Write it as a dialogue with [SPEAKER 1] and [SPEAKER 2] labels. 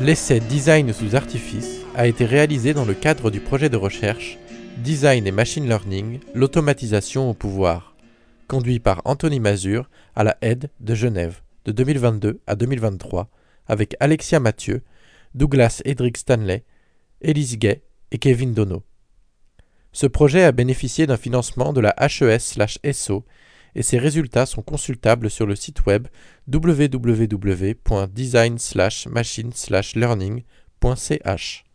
[SPEAKER 1] L'essai Design sous artifice a été réalisé dans le cadre du projet de recherche Design et Machine Learning, l'automatisation au pouvoir, conduit par Anthony Mazur à la aide de Genève de 2022 à 2023 avec Alexia Mathieu, Douglas Edric Stanley, Elise Gay et Kevin Dono. Ce projet a bénéficié d'un financement de la HES/SO et ses résultats sont consultables sur le site web www.design-machine-learning.ch.